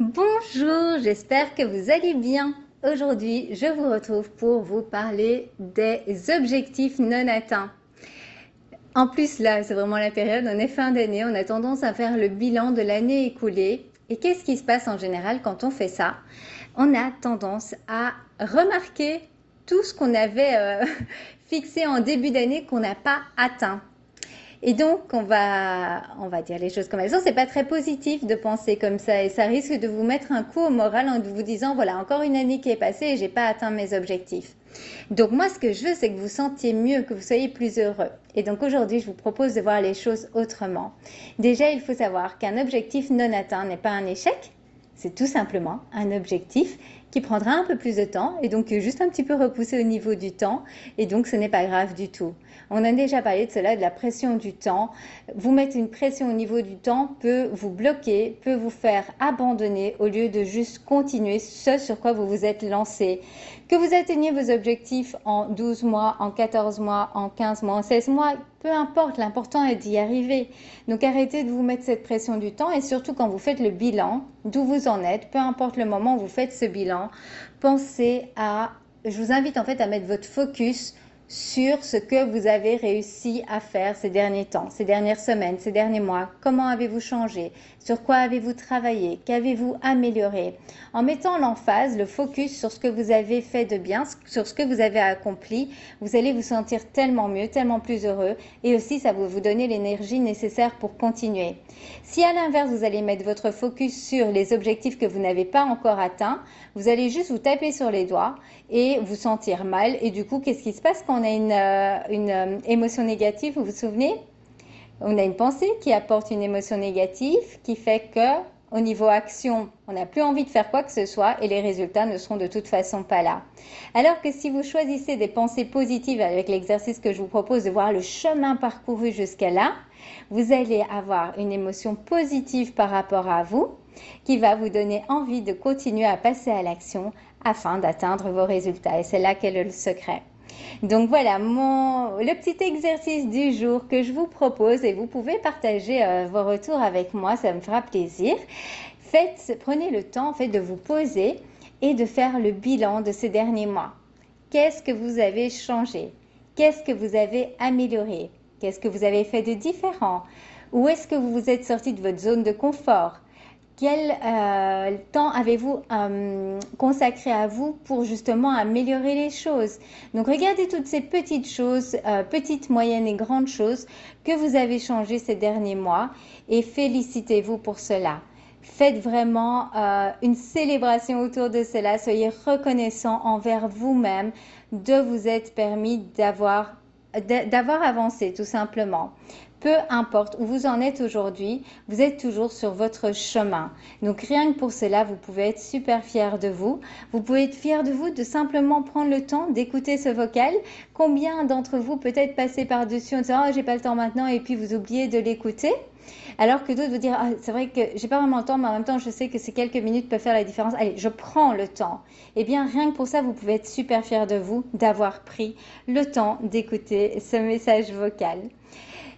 Bonjour, j'espère que vous allez bien. Aujourd'hui, je vous retrouve pour vous parler des objectifs non atteints. En plus, là, c'est vraiment la période, on est fin d'année, on a tendance à faire le bilan de l'année écoulée. Et qu'est-ce qui se passe en général quand on fait ça? On a tendance à remarquer tout ce qu'on avait euh, fixé en début d'année qu'on n'a pas atteint. Et donc, on va, on va dire les choses comme elles sont. C'est pas très positif de penser comme ça et ça risque de vous mettre un coup au moral en vous disant voilà, encore une année qui est passée et j'ai pas atteint mes objectifs. Donc, moi, ce que je veux, c'est que vous sentiez mieux, que vous soyez plus heureux. Et donc, aujourd'hui, je vous propose de voir les choses autrement. Déjà, il faut savoir qu'un objectif non atteint n'est pas un échec. C'est tout simplement un objectif qui prendra un peu plus de temps et donc juste un petit peu repoussé au niveau du temps et donc ce n'est pas grave du tout. On a déjà parlé de cela, de la pression du temps. Vous mettre une pression au niveau du temps peut vous bloquer, peut vous faire abandonner au lieu de juste continuer ce sur quoi vous vous êtes lancé. Que vous atteigniez vos objectifs en 12 mois, en 14 mois, en 15 mois, en 16 mois, peu importe, l'important est d'y arriver. Donc arrêtez de vous mettre cette pression du temps et surtout quand vous faites le bilan, d'où vous en êtes, peu importe le moment où vous faites ce bilan, pensez à, je vous invite en fait à mettre votre focus sur ce que vous avez réussi à faire ces derniers temps, ces dernières semaines, ces derniers mois. Comment avez-vous changé? Sur quoi avez-vous travaillé? Qu'avez-vous amélioré? En mettant l'emphase, le focus sur ce que vous avez fait de bien, sur ce que vous avez accompli, vous allez vous sentir tellement mieux, tellement plus heureux et aussi ça va vous donner l'énergie nécessaire pour continuer. Si à l'inverse, vous allez mettre votre focus sur les objectifs que vous n'avez pas encore atteints, vous allez juste vous taper sur les doigts et vous sentir mal et du coup, qu'est-ce qui se passe quand on a une, euh, euh, émotion négative, vous vous souvenez? On a une pensée qui apporte une émotion négative qui fait que au niveau action, on n'a plus envie de faire quoi que ce soit et les résultats ne seront de toute façon pas là. Alors que si vous choisissez des pensées positives avec l'exercice que je vous propose de voir le chemin parcouru jusqu'à là, vous allez avoir une émotion positive par rapport à vous qui va vous donner envie de continuer à passer à l'action afin d'atteindre vos résultats. Et c'est là qu'est le secret. Donc voilà le petit exercice du jour que je vous propose et vous pouvez partager euh, vos retours avec moi, ça me fera plaisir. Prenez le temps de vous poser et de faire le bilan de ces derniers mois. Qu'est-ce que vous avez changé? Qu'est-ce que vous avez amélioré? Qu'est-ce que vous avez fait de différent? Où est-ce que vous vous êtes sorti de votre zone de confort? Quel euh, temps avez-vous euh, consacré à vous pour justement améliorer les choses? Donc regardez toutes ces petites choses, euh, petites, moyennes et grandes choses que vous avez changées ces derniers mois et félicitez-vous pour cela. Faites vraiment une célébration autour de cela. Soyez reconnaissant envers vous-même de vous être permis d'avoir d'avoir avancé tout simplement. Peu importe où vous en êtes aujourd'hui, vous êtes toujours sur votre chemin. Donc rien que pour cela, vous pouvez être super fier de vous. Vous pouvez être fier de vous de simplement prendre le temps d'écouter ce vocal. Combien d'entre vous peut-être passer par-dessus en disant oh, j'ai pas le temps maintenant et puis vous oubliez de l'écouter alors que d'autres vous dire ah, c'est vrai que j'ai pas vraiment le temps mais en même temps je sais que ces quelques minutes peuvent faire la différence. Allez, je prends le temps. Eh bien rien que pour ça, vous pouvez être super fier de vous d'avoir pris le temps d'écouter ce message vocal.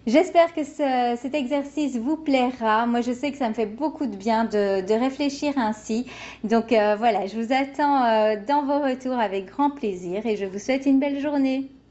J'espère que cet exercice vous plaira. Moi, je sais que ça me fait beaucoup de bien de, réfléchir ainsi. Donc euh, voilà, je vous attends euh, dans vos retours avec grand plaisir et je vous souhaite une belle journée.